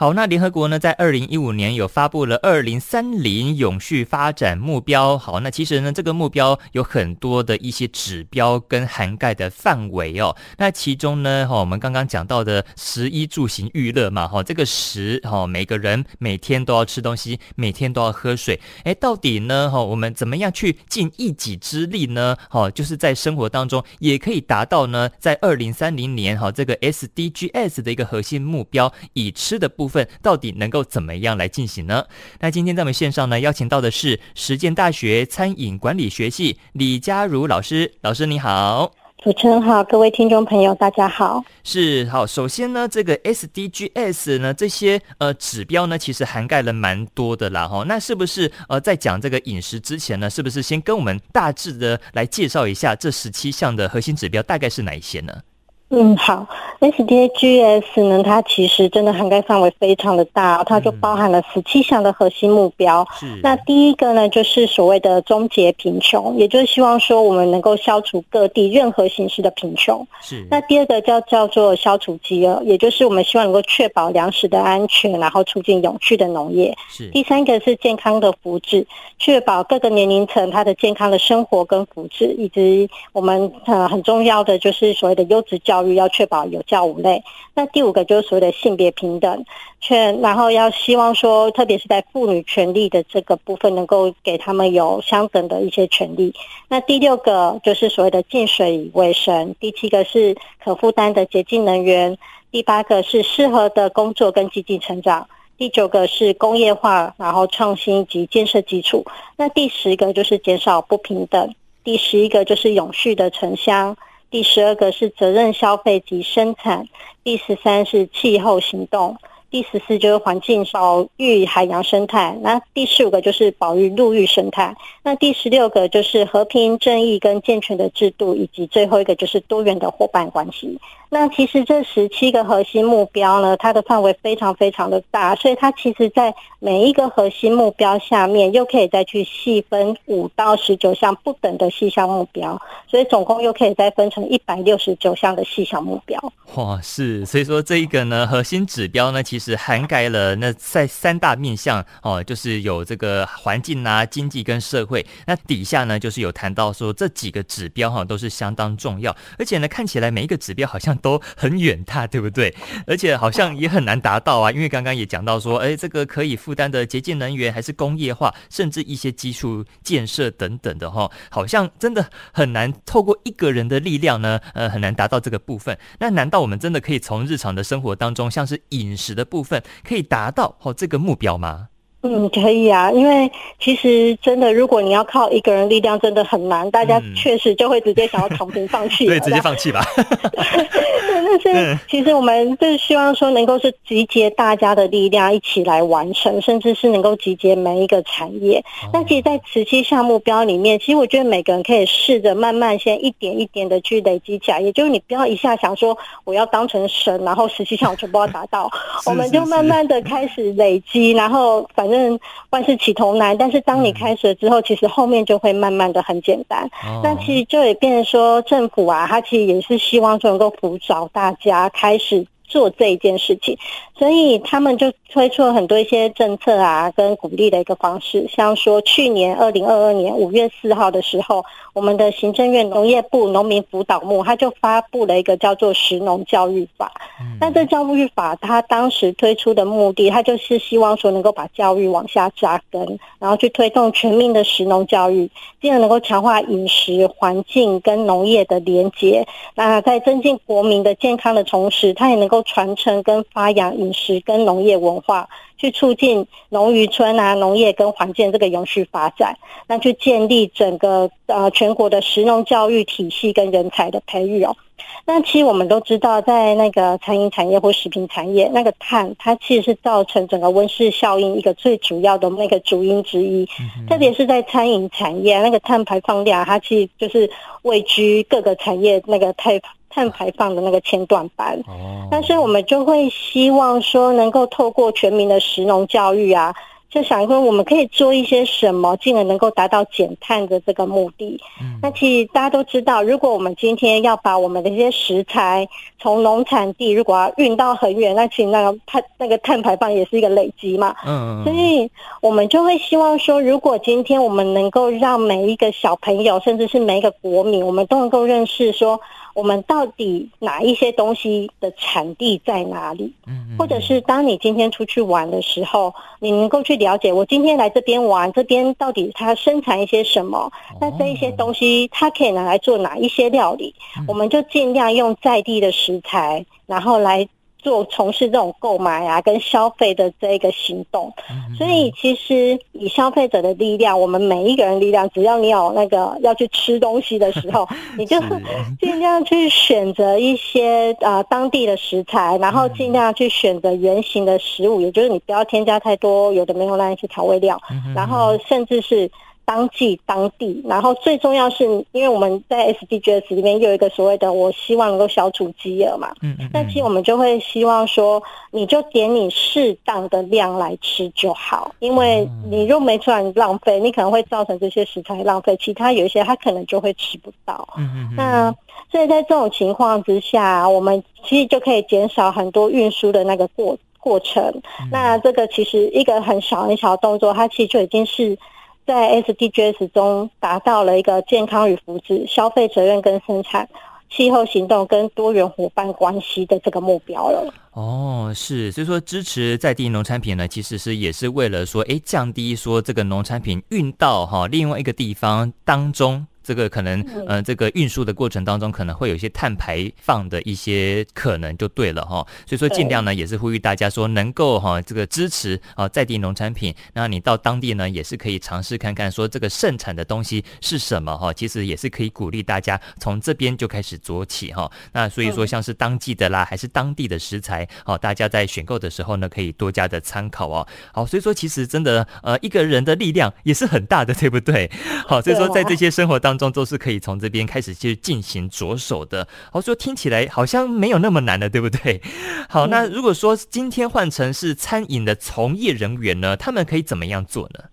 好，那联合国呢，在二零一五年有发布了二零三零永续发展目标。好，那其实呢，这个目标有很多的一些指标跟涵盖的范围哦。那其中呢，哈，我们刚刚讲到的食衣住行娱乐嘛，哈，这个食，哈，每个人每天都要吃东西，每天都要喝水。哎，到底呢，哈，我们怎么样去尽一己之力呢？哈，就是在生活当中也可以达到呢，在二零三零年，哈，这个 SDGs 的一个核心目标，以吃的部。部分到底能够怎么样来进行呢？那今天在我们线上呢，邀请到的是实践大学餐饮管理学系李佳如老师。老师你好，主持人好，各位听众朋友大家好。是好，首先呢，这个 SDGs 呢，这些呃指标呢，其实涵盖了蛮多的啦哈。那是不是呃在讲这个饮食之前呢，是不是先跟我们大致的来介绍一下这十七项的核心指标大概是哪一些呢？嗯，好，SDGs 呢，它其实真的涵盖范围非常的大，它就包含了十七项的核心目标。嗯、那第一个呢，就是所谓的终结贫穷，也就是希望说我们能够消除各地任何形式的贫穷。是。那第二个叫叫做消除饥饿，也就是我们希望能够确保粮食的安全，然后促进永续的农业。是。第三个是健康的福祉，确保各个年龄层他的健康的生活跟福祉，以及我们呃很重要的就是所谓的优质教育。教育要确保有教无类。那第五个就是所谓的性别平等，确然后要希望说，特别是在妇女权利的这个部分，能够给他们有相等的一些权利。那第六个就是所谓的净水卫生。第七个是可负担的洁净能源。第八个是适合的工作跟积极成长。第九个是工业化，然后创新及建设基础。那第十个就是减少不平等。第十一个就是永续的城乡。第十二个是责任消费及生产，第十三是气候行动，第十四就是环境保育海洋生态，那第十五个就是保育陆域生态，那第十六个就是和平正义跟健全的制度，以及最后一个就是多元的伙伴关系。那其实这十七个核心目标呢，它的范围非常非常的大，所以它其实在每一个核心目标下面，又可以再去细分五到十九项不等的细项目标，所以总共又可以再分成一百六十九项的细项目标。哇，是，所以说这一个呢，核心指标呢，其实涵盖了那在三大面向哦，就是有这个环境啊、经济跟社会。那底下呢，就是有谈到说这几个指标哈，都是相当重要，而且呢，看起来每一个指标好像。都很远大，对不对？而且好像也很难达到啊，因为刚刚也讲到说，哎，这个可以负担的洁净能源，还是工业化，甚至一些基础建设等等的哈，好像真的很难透过一个人的力量呢，呃，很难达到这个部分。那难道我们真的可以从日常的生活当中，像是饮食的部分，可以达到哦这个目标吗？嗯，可以啊，因为其实真的，如果你要靠一个人力量，真的很难。大家确实就会直接想要躺平放弃，对，直接放弃吧。其实我们就是希望说，能够是集结大家的力量一起来完成，甚至是能够集结每一个产业。那其实，在十七项目标里面，其实我觉得每个人可以试着慢慢先一点一点的去累积起来，也就是你不要一下想说我要当成神，然后十七项我全部要达到，我们就慢慢的开始累积，然后反正。万事起头难，但是当你开始了之后，其实后面就会慢慢的很简单。那其实就也变成说，政府啊，他其实也是希望说能够辅导大家家开始。做这一件事情，所以他们就推出了很多一些政策啊，跟鼓励的一个方式。像说去年二零二二年五月四号的时候，我们的行政院农业部农民辅导目，他就发布了一个叫做《食农教育法》。那这教育法，它当时推出的目的，它就是希望说能够把教育往下扎根，然后去推动全民的食农教育，进而能够强化饮食环境跟农业的连结。那在增进国民的健康的同时，它也能够。传承跟发扬饮食跟农业文化，去促进农渔村啊农业跟环境这个永续发展，那去建立整个呃全国的食农教育体系跟人才的培育哦。那其实我们都知道，在那个餐饮产业或食品产业，那个碳它其实是造成整个温室效应一个最主要的那个主因之一，特别是在餐饮产业，那个碳排放量它其实就是位居各个产业那个碳。碳排放的那个前段班，但是我们就会希望说，能够透过全民的食农教育啊，就想说我们可以做一些什么，进而能够达到减碳的这个目的。嗯、那其实大家都知道，如果我们今天要把我们的一些食材从农产地如果要运到很远，那其实那个碳那个碳排放也是一个累积嘛。嗯嗯。所以我们就会希望说，如果今天我们能够让每一个小朋友，甚至是每一个国民，我们都能够认识说。我们到底哪一些东西的产地在哪里？嗯，或者是当你今天出去玩的时候，你能够去了解，我今天来这边玩，这边到底它生产一些什么？那这一些东西它可以拿来做哪一些料理？我们就尽量用在地的食材，然后来。做从事这种购买啊，跟消费的这一个行动，所以其实以消费者的力量，我们每一个人力量，只要你有那个要去吃东西的时候，你就尽量去选择一些呃当地的食材，然后尽量去选择原形的食物，也就是你不要添加太多有的没有那一些调味料，然后甚至是。当季当地，然后最重要是，因为我们在 SDGs 里面又有一个所谓的，我希望能够消除饥饿嘛。嗯嗯。那其实我们就会希望说，你就点你适当的量来吃就好，因为你若没出来浪费，你可能会造成这些食材浪费，其他有一些他可能就会吃不到。嗯嗯。那所以在这种情况之下，我们其实就可以减少很多运输的那个过过程。那这个其实一个很小很小的动作，它其实就已经是。在 SDGs 中达到了一个健康与福祉、消费责任跟生产、气候行动跟多元伙伴关系的这个目标了。哦，是，所以说支持在地农产品呢，其实是也是为了说，哎，降低说这个农产品运到哈另外一个地方当中。这个可能，呃，这个运输的过程当中可能会有一些碳排放的一些可能，就对了哈。所以说，尽量呢也是呼吁大家说，能够哈这个支持啊在地农产品。那你到当地呢，也是可以尝试看看说这个盛产的东西是什么哈。其实也是可以鼓励大家从这边就开始做起哈。那所以说，像是当季的啦，还是当地的食材，好，大家在选购的时候呢，可以多加的参考哦。好，所以说其实真的，呃，一个人的力量也是很大的，对不对？好，所以说在这些生活当中。中都是可以从这边开始去进行着手的。好，说听起来好像没有那么难的，对不对？好，那如果说今天换成是餐饮的从业人员呢，他们可以怎么样做呢？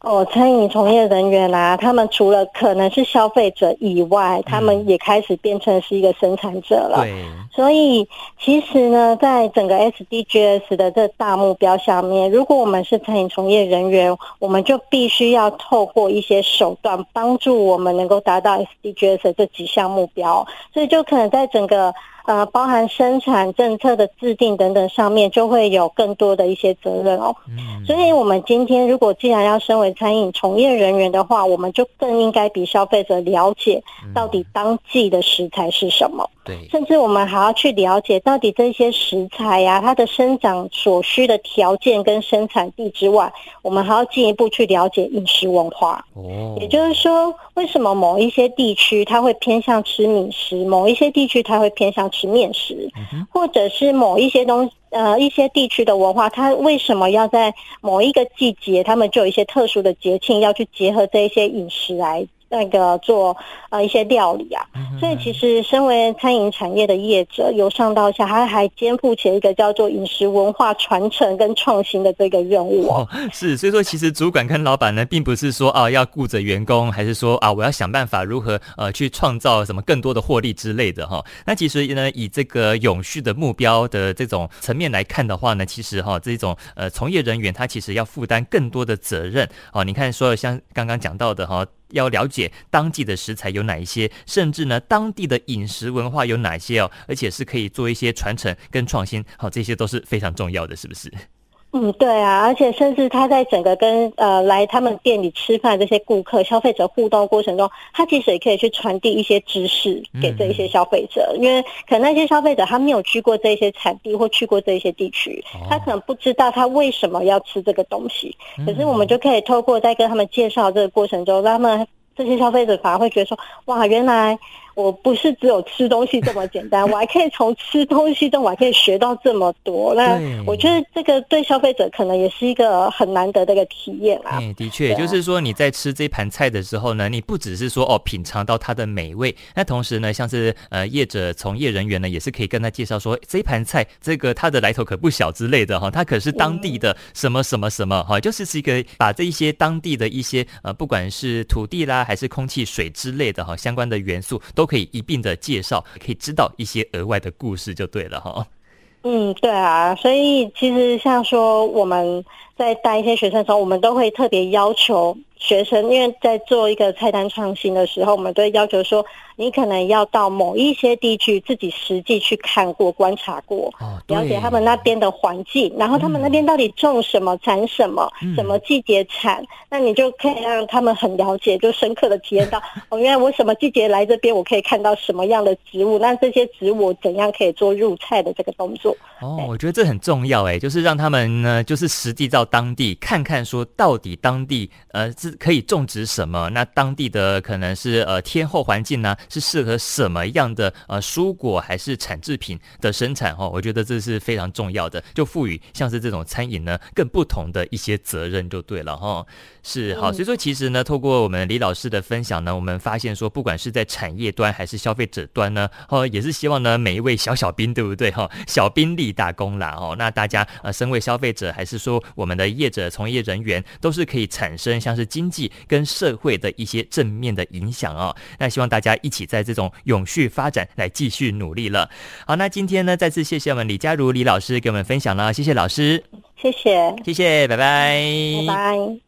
哦，餐饮从业人员啊，他们除了可能是消费者以外，他们也开始变成是一个生产者了。对，所以其实呢，在整个 SDGs 的这大目标下面，如果我们是餐饮从业人员，我们就必须要透过一些手段帮助我们能够达到 SDGs 的这几项目标。所以就可能在整个。呃，包含生产政策的制定等等上面，就会有更多的一些责任哦。嗯，所以，我们今天如果既然要身为餐饮从业人员的话，我们就更应该比消费者了解到底当季的食材是什么。对，甚至我们还要去了解到底这些食材呀，它的生长所需的条件跟生产地之外，我们还要进一步去了解饮食文化。哦，也就是说，为什么某一些地区它会偏向吃米食，某一些地区它会偏向吃。吃面食，或者是某一些东西，呃，一些地区的文化，它为什么要在某一个季节，他们就有一些特殊的节庆，要去结合这一些饮食来。那个做呃一些料理啊，所以其实身为餐饮产业的业者，由上到下，他还肩负起一个叫做饮食文化传承跟创新的这个任务哦。是，所以说其实主管跟老板呢，并不是说啊要顾着员工，还是说啊我要想办法如何呃去创造什么更多的获利之类的哈。那其实呢，以这个永续的目标的这种层面来看的话呢，其实哈这种呃从业人员他其实要负担更多的责任哦。你看说像刚刚讲到的哈。要了解当地的食材有哪一些，甚至呢，当地的饮食文化有哪些哦，而且是可以做一些传承跟创新，好，这些都是非常重要的，是不是？嗯，对啊，而且甚至他在整个跟呃来他们店里吃饭这些顾客、消费者互动过程中，他其实也可以去传递一些知识给这一些消费者，嗯、因为可能那些消费者他没有去过这些产地或去过这些地区，他可能不知道他为什么要吃这个东西。可是我们就可以透过在跟他们介绍这个过程中，让他们这些消费者反而会觉得说，哇，原来。我不是只有吃东西这么简单，我还可以从吃东西中，我还可以学到这么多。那我觉得这个对消费者可能也是一个很难得的一个体验啊。哎，的确，就是说你在吃这盘菜的时候呢，你不只是说哦品尝到它的美味，那同时呢，像是呃业者从业人员呢，也是可以跟他介绍说，这一盘菜这个它的来头可不小之类的哈，它可是当地的什么什么什么哈，就是是一个把这一些当地的一些呃不管是土地啦还是空气水之类的哈相关的元素都可以一并的介绍，可以知道一些额外的故事就对了哈。嗯，对啊，所以其实像说我们在带一些学生的时候，我们都会特别要求。学生因为在做一个菜单创新的时候，我们都会要求说，你可能要到某一些地区自己实际去看过、观察过，了解他们那边的环境，然后他们那边到底种什么、产什么、什么季节产，那你就可以让他们很了解，就深刻的体验到，哦，原来我什么季节来这边，我可以看到什么样的植物，那这些植物怎样可以做入菜的这个动作。哦，我觉得这很重要哎，就是让他们呢，就是实际到当地看看，说到底当地呃可以种植什么？那当地的可能是呃天候环境呢，是适合什么样的呃蔬果还是产制品的生产？哈，我觉得这是非常重要的，就赋予像是这种餐饮呢更不同的一些责任就对了哈。是好，所以说其实呢，透过我们李老师的分享呢，我们发现说，不管是在产业端还是消费者端呢，哦，也是希望呢每一位小小兵，对不对哈？小兵立大功啦哦。那大家呃，身为消费者还是说我们的业者从业人员，都是可以产生像是经济跟社会的一些正面的影响哦。那希望大家一起在这种永续发展来继续努力了。好，那今天呢，再次谢谢我们李佳如李老师给我们分享了，谢谢老师，谢谢，谢谢，拜拜，拜拜。